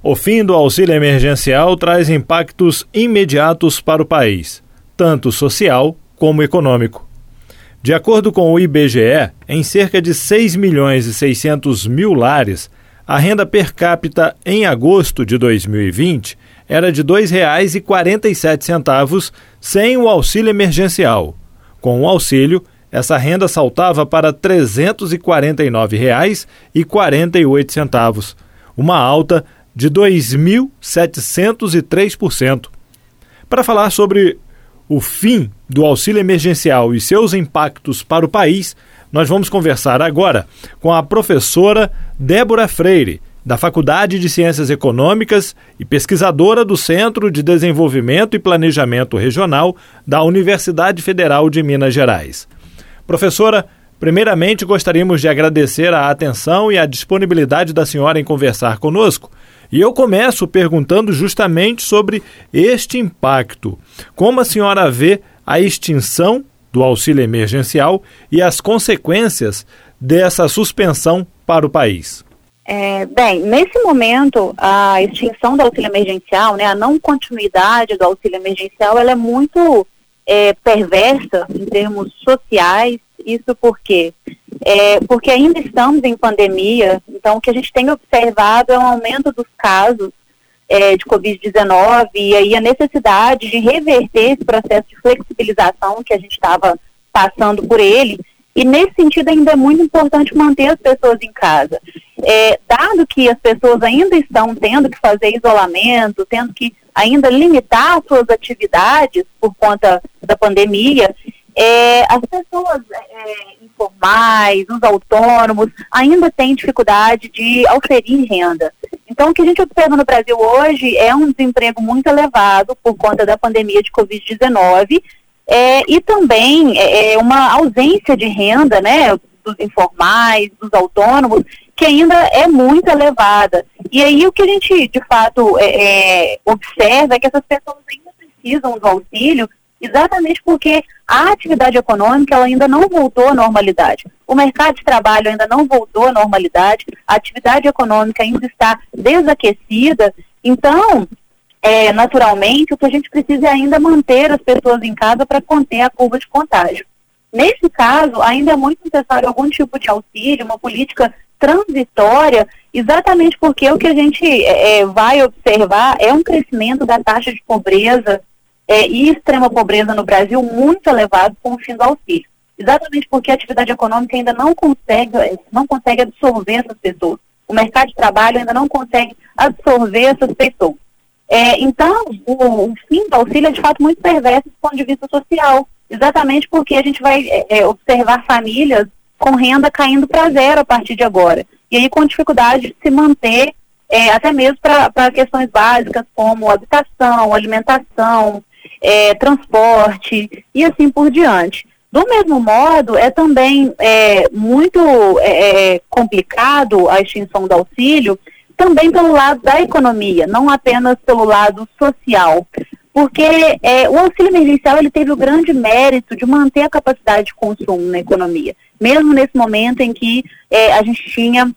O fim do auxílio emergencial traz impactos imediatos para o país, tanto social como econômico. De acordo com o IBGE, em cerca de 6 milhões e 600 mil lares, a renda per capita em agosto de 2020 era de R$ 2,47 sem o auxílio emergencial. Com o auxílio, essa renda saltava para R$ 349,48, uma alta de 2.703%. Para falar sobre o fim do auxílio emergencial e seus impactos para o país, nós vamos conversar agora com a professora Débora Freire, da Faculdade de Ciências Econômicas e pesquisadora do Centro de Desenvolvimento e Planejamento Regional da Universidade Federal de Minas Gerais. Professora, primeiramente gostaríamos de agradecer a atenção e a disponibilidade da senhora em conversar conosco e eu começo perguntando justamente sobre este impacto. Como a senhora vê a extinção do auxílio emergencial e as consequências dessa suspensão para o país? É, bem, nesse momento, a extinção do auxílio emergencial, né, a não continuidade do auxílio emergencial, ela é muito é, perversa em termos sociais. Isso porque é, porque ainda estamos em pandemia, então o que a gente tem observado é um aumento dos casos é, de Covid-19 e aí a necessidade de reverter esse processo de flexibilização que a gente estava passando por ele. E nesse sentido ainda é muito importante manter as pessoas em casa. É, dado que as pessoas ainda estão tendo que fazer isolamento, tendo que ainda limitar suas atividades por conta da pandemia, é, as pessoas é, informais, os autônomos, ainda têm dificuldade de oferir renda. Então, o que a gente observa no Brasil hoje é um desemprego muito elevado por conta da pandemia de Covid-19 é, e também é, é, uma ausência de renda, né, dos informais, dos autônomos, que ainda é muito elevada. E aí o que a gente, de fato, é, é observa é que essas pessoas ainda precisam do auxílio exatamente porque a atividade econômica ela ainda não voltou à normalidade. O mercado de trabalho ainda não voltou à normalidade, a atividade econômica ainda está desaquecida. Então, é, naturalmente, o que a gente precisa é ainda manter as pessoas em casa para conter a curva de contágio. Nesse caso, ainda é muito necessário algum tipo de auxílio, uma política transitória, exatamente porque o que a gente é, é vai observar é um crescimento da taxa de pobreza é, e extrema pobreza no Brasil muito elevado com o fim do auxílio. Exatamente porque a atividade econômica ainda não consegue, não consegue absorver essas pessoas. O mercado de trabalho ainda não consegue absorver essas pessoas. É, então, o, o, fim do auxílio é de fato muito perverso do ponto de vista social, exatamente porque a gente vai é, é observar famílias com renda caindo para zero a partir de agora. E aí com dificuldade de se manter, é, até mesmo para questões básicas como habitação, alimentação, é, transporte e assim por diante. Do mesmo modo, é também é, muito é, é, complicado a extinção do auxílio, também pelo lado da economia, não apenas pelo lado social. Porque é, o auxílio emergencial ele teve o grande mérito de manter a capacidade de consumo na economia, mesmo nesse momento em que é, a gente tinha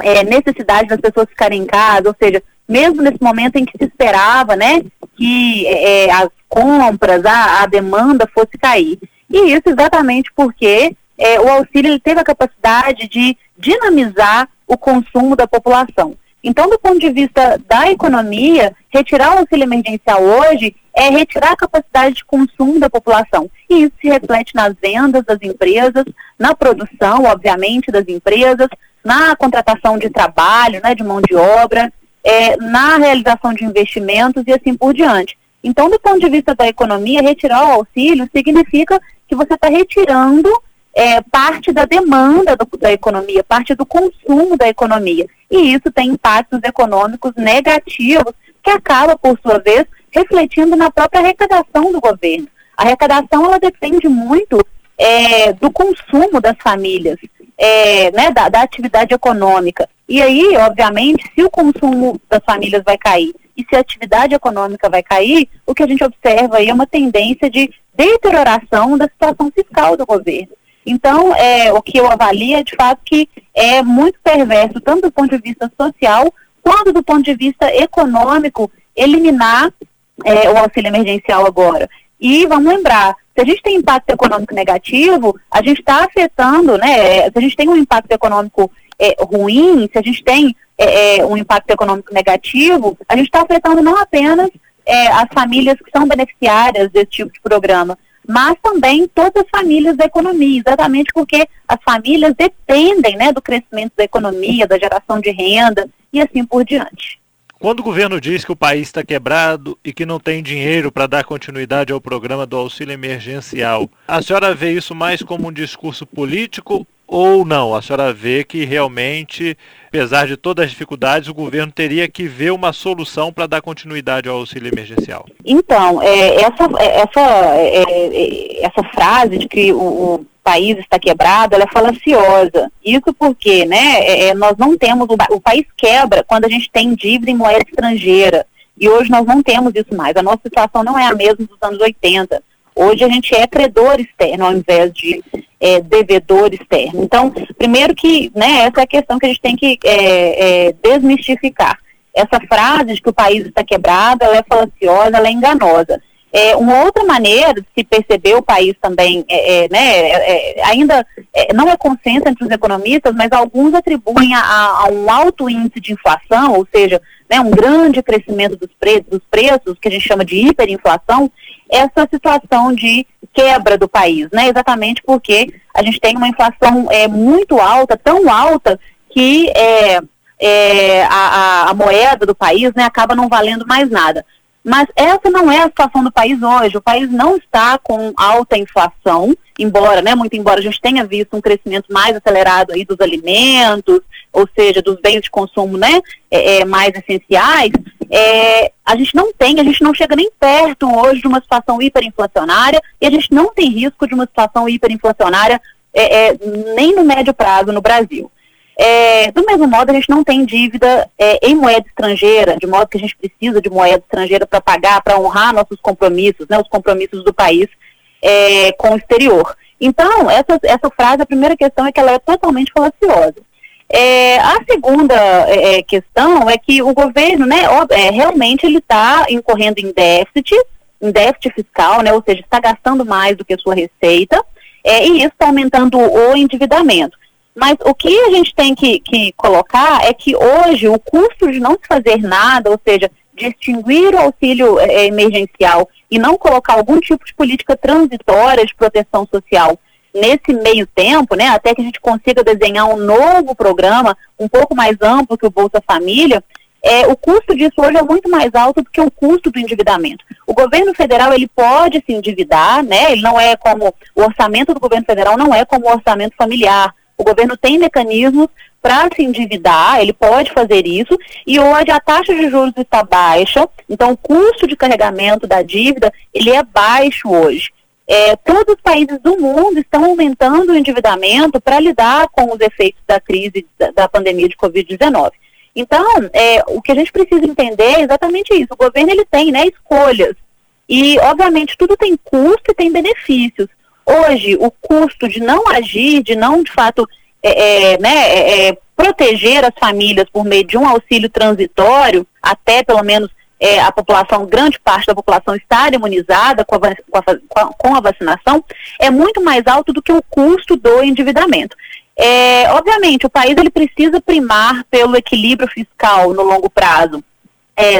é, necessidade das pessoas ficarem em casa, ou seja, mesmo nesse momento em que se esperava, né, que é, as compras, a, a, demanda fosse cair. E isso exatamente porque é, o auxílio teve a capacidade de dinamizar o consumo da população. Então, do ponto de vista da economia, retirar o auxílio emergencial hoje é retirar a capacidade de consumo da população. E isso se reflete nas vendas das empresas, na produção, obviamente, das empresas, na contratação de trabalho, né, de mão de obra, é, na realização de investimentos e assim por diante. Então, do ponto de vista da economia, retirar o auxílio significa que você está retirando é, parte da demanda do, da economia, parte do consumo da economia. E isso tem impactos econômicos negativos, que acaba, por sua vez, refletindo na própria arrecadação do governo. A arrecadação ela depende muito é, do consumo das famílias, é, né, da, da atividade econômica. E aí, obviamente, se o consumo das famílias vai cair e se a atividade econômica vai cair, o que a gente observa aí é uma tendência de deterioração da situação fiscal do governo. Então, é, o que eu avalio é de fato que é muito perverso, tanto do ponto de vista social quanto do ponto de vista econômico eliminar é, o auxílio emergencial agora. E vamos lembrar, se a gente tem impacto econômico negativo, a gente está afetando, né? Se a gente tem um impacto econômico é, ruim, se a gente tem é, é um impacto econômico negativo, a gente está afetando não apenas é, as famílias que são beneficiárias desse tipo de programa, mas também todas as famílias da economia, exatamente porque as famílias dependem né, do crescimento da economia, da geração de renda e assim por diante. Quando o governo diz que o país está quebrado e que não tem dinheiro para dar continuidade ao programa do auxílio emergencial, a senhora vê isso mais como um discurso político ou não? A senhora vê que realmente, apesar de todas as dificuldades, o governo teria que ver uma solução para dar continuidade ao auxílio emergencial? Então, é, essa, é, essa, é, é, essa frase de que o, o, país está quebrado, ela é falaciosa. Isso porque né, é, é, nós não temos, o, o país quebra quando a gente tem dívida em moeda estrangeira. E hoje nós não temos isso mais. A nossa situação não é a mesma dos anos 80. Hoje a gente é credor externo ao invés de é, devedor externo. Então, primeiro que, né, essa é a questão que a gente tem que é, é, desmistificar. Essa frase de que o país está quebrado, ela é falaciosa, ela é enganosa. É, uma outra maneira de se perceber o país também, é, é, né, é, é, ainda é, não é consenso entre os economistas, mas alguns atribuem a, a, um alto índice de inflação, ou seja, né, um grande crescimento dos, pre dos preços, que a gente chama de hiperinflação, essa situação de quebra do país, né, exatamente porque a gente tem uma inflação é, muito alta, tão alta que é, é, a, a, moeda do país né, acaba não valendo mais nada. Mas essa não é a situação do país hoje. O país não está com alta inflação, embora, né, muito embora a gente tenha visto um crescimento mais acelerado aí dos alimentos, ou seja, dos bens de consumo, né, é, é, mais essenciais, é, a gente não tem, a gente não chega nem perto hoje de uma situação hiperinflacionária e a gente não tem risco de uma situação hiperinflacionária é, é, nem no médio prazo no Brasil. É, do mesmo modo, a gente não tem dívida é, em moeda estrangeira, de modo que a gente precisa de moeda estrangeira para pagar, para honrar nossos compromissos, né, os compromissos do país é, com o exterior. Então, essa, essa frase, a primeira questão é que ela é totalmente falaciosa. É, a segunda é, é questão é que o governo, né, ó, é, realmente ele está incorrendo em déficit, em déficit fiscal, né, ou seja, está gastando mais do que a sua receita, é, e isso está aumentando o endividamento. Mas o que a gente tem que, que colocar é que hoje o custo de não se fazer nada, ou seja, de extinguir o auxílio é, emergencial e não colocar algum tipo de política transitória de proteção social nesse meio tempo, né, até que a gente consiga desenhar um novo programa um pouco mais amplo que o Bolsa Família, é, o custo disso hoje é muito mais alto do que o custo do endividamento. O governo federal ele pode se endividar, né? Ele não é como o orçamento do governo federal não é como o orçamento familiar. O governo tem mecanismos para se endividar, ele pode fazer isso, e hoje a taxa de juros está baixa, então o custo de carregamento da dívida, ele é baixo hoje. É, todos os países do mundo estão aumentando o endividamento para lidar com os efeitos da crise da, da pandemia de Covid-19. Então, é, o que a gente precisa entender é exatamente isso. O governo ele tem né, escolhas. E, obviamente, tudo tem custo e tem benefícios. Hoje, o custo de não agir, de não, de fato, é, é, né, é, é, proteger as famílias por meio de um auxílio transitório, até pelo menos é, a população, grande parte da população estar imunizada com a, com, a, com a, vacinação, é muito mais alto do que o custo do endividamento. É, obviamente, o país ele precisa primar pelo equilíbrio fiscal no longo prazo.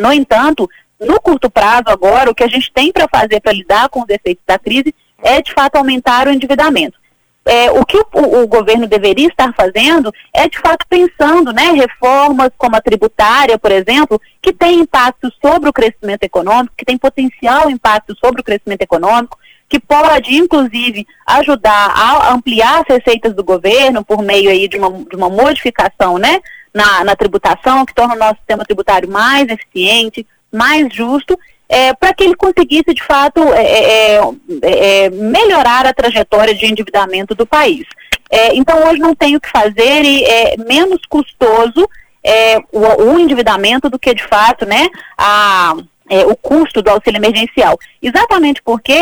No entanto, no curto prazo agora, o que a gente tem para fazer para lidar com os efeitos da crise é, de fato, aumentar o endividamento. É, o que o, o, governo deveria estar fazendo é, de fato, pensando né, reformas como a tributária, por exemplo, que tem impacto sobre o crescimento econômico, que tem potencial impacto sobre o crescimento econômico, que pode, inclusive, ajudar a ampliar as receitas do governo por meio aí de uma, de uma modificação né, na, na tributação, que torna o nosso sistema tributário mais eficiente, mais justo é, para que ele conseguisse, de fato, é é, é, é, melhorar a trajetória de endividamento do país. É, então, hoje não tem o que fazer e é menos custoso o, o, endividamento do que, de fato, né, a, o custo do auxílio emergencial. Exatamente porque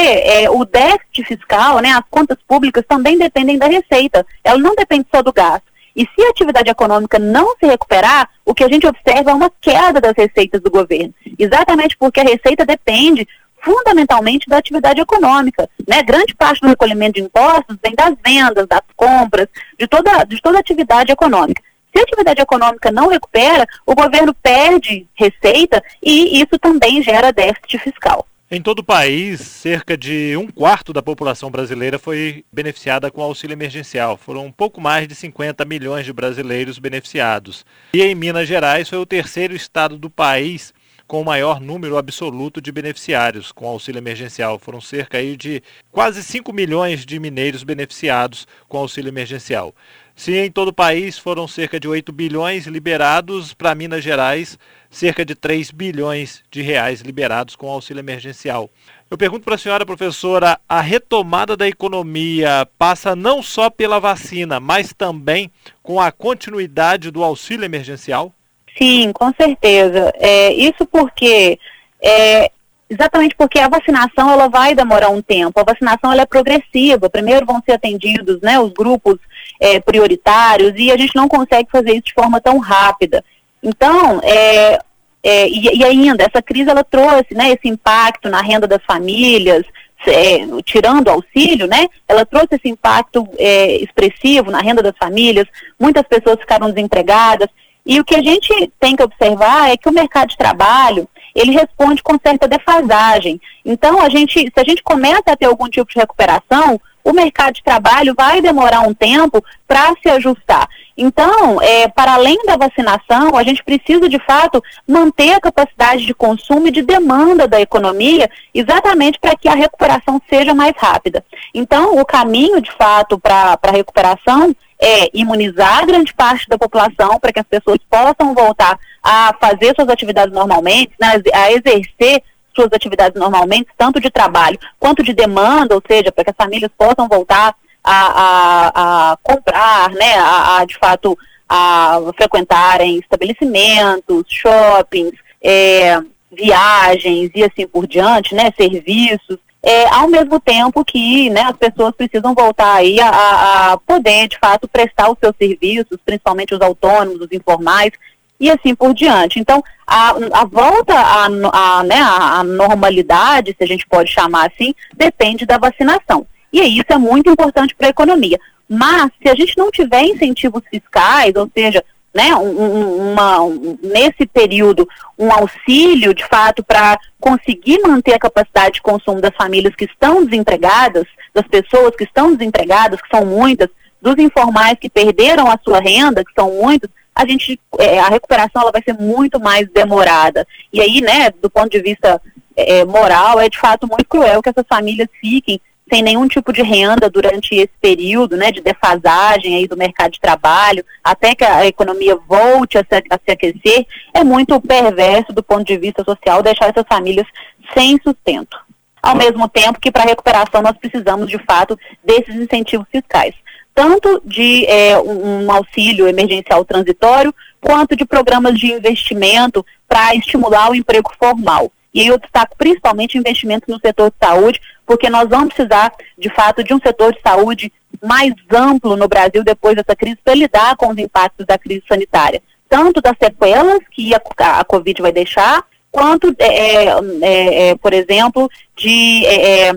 o déficit fiscal, né, as contas públicas também dependem da receita. Ela não depende só do gasto. E se a atividade econômica não se recuperar, o que a gente observa é uma queda das receitas do governo. Exatamente porque a receita depende fundamentalmente da atividade econômica. Né? Grande parte do recolhimento de impostos vem das vendas, das compras, de toda, de toda atividade econômica. Se a atividade econômica não recupera, o governo perde receita e isso também gera déficit fiscal. Em todo o país, cerca de um quarto da população brasileira foi beneficiada com auxílio emergencial. Foram um pouco mais de 50 milhões de brasileiros beneficiados. E em Minas Gerais foi o terceiro estado do país com o maior número absoluto de beneficiários com auxílio emergencial. Foram cerca de quase 5 milhões de mineiros beneficiados com auxílio emergencial. Se em todo o país foram cerca de 8 bilhões liberados, para Minas Gerais cerca de 3 bilhões de reais liberados com auxílio emergencial. Eu pergunto para a senhora, professora, a retomada da economia passa não só pela vacina, mas também com a continuidade do auxílio emergencial? Sim, com certeza. É, isso porque é, exatamente porque a vacinação ela vai demorar um tempo. A vacinação ela é progressiva. Primeiro vão ser atendidos né, os grupos é, prioritários e a gente não consegue fazer isso de forma tão rápida. Então, é, é, e, e, ainda, essa crise ela trouxe né, esse impacto na renda das famílias, é, tirando auxílio, né, ela trouxe esse impacto é, expressivo na renda das famílias, muitas pessoas ficaram desempregadas, e o que a gente tem que observar é que o mercado de trabalho, ele responde com certa defasagem. Então, a gente, se a gente começa a ter algum tipo de recuperação, o mercado de trabalho vai demorar um tempo para se ajustar. Então, é, para além da vacinação, a gente precisa, de fato, manter a capacidade de consumo e de demanda da economia, exatamente para que a recuperação seja mais rápida. Então, o caminho, de fato, para a recuperação é imunizar grande parte da população para que as pessoas possam voltar a fazer suas atividades normalmente, né, a exercer suas atividades normalmente, tanto de trabalho quanto de demanda, ou seja, para que as famílias possam voltar a, a, a comprar, né, a, a, de fato a frequentarem estabelecimentos, shoppings, é, viagens e assim por diante, né, serviços, é, ao mesmo tempo que né, as pessoas precisam voltar aí a, a, poder, de fato, prestar os seus serviços, principalmente os autônomos, os informais, e assim por diante. Então, a, a volta à né, normalidade, se a gente pode chamar assim, depende da vacinação. E isso é muito importante para a economia. Mas, se a gente não tiver incentivos fiscais, ou seja, né, um, uma, um, nesse período, um auxílio, de fato, para conseguir manter a capacidade de consumo das famílias que estão desempregadas, das pessoas que estão desempregadas, que são muitas, dos informais que perderam a sua renda, que são muitos, a gente é, a recuperação ela vai ser muito mais demorada. E aí, né, do ponto de vista é, moral, é de fato muito cruel que essas famílias fiquem sem nenhum tipo de renda durante esse período, né, de defasagem aí do mercado de trabalho, até que a economia volte a se, a se aquecer, é muito perverso do ponto de vista social deixar essas famílias sem sustento. Ao mesmo tempo que para a recuperação nós precisamos de fato desses incentivos fiscais tanto de é, um, auxílio emergencial transitório, quanto de programas de investimento para estimular o emprego formal. E aí eu destaco principalmente investimentos no setor de saúde, porque nós vamos precisar, de fato, de um setor de saúde mais amplo no Brasil depois dessa crise para lidar com os impactos da crise sanitária. Tanto das sequelas que a, a Covid vai deixar, quanto, é, é, é, por exemplo, de é, é,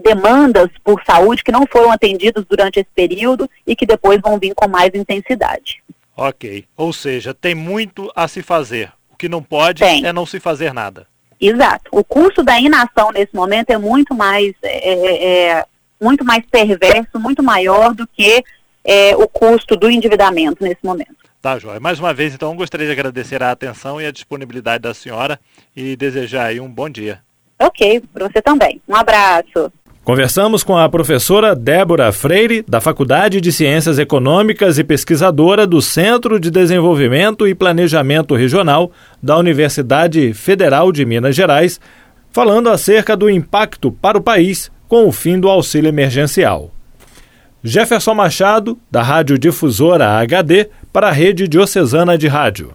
demandas por saúde que não foram atendidas durante esse período e que depois vão vir com mais intensidade. Ok. Ou seja, tem muito a se fazer. O que não pode tem. é não se fazer nada. Exato. O custo da inação nesse momento é muito mais, é, é, é muito mais perverso, muito maior do que é, o custo do endividamento nesse momento. Tá, Joia. Mais uma vez, então, gostaria de agradecer a atenção e a disponibilidade da senhora e desejar aí um bom dia. Ok, para você também. Um abraço. Conversamos com a professora Débora Freire, da Faculdade de Ciências Econômicas e pesquisadora do Centro de Desenvolvimento e Planejamento Regional da Universidade Federal de Minas Gerais, falando acerca do impacto para o país com o fim do auxílio emergencial. Jefferson Machado, da Rádio Difusora HD, para a Rede Diocesana de Rádio.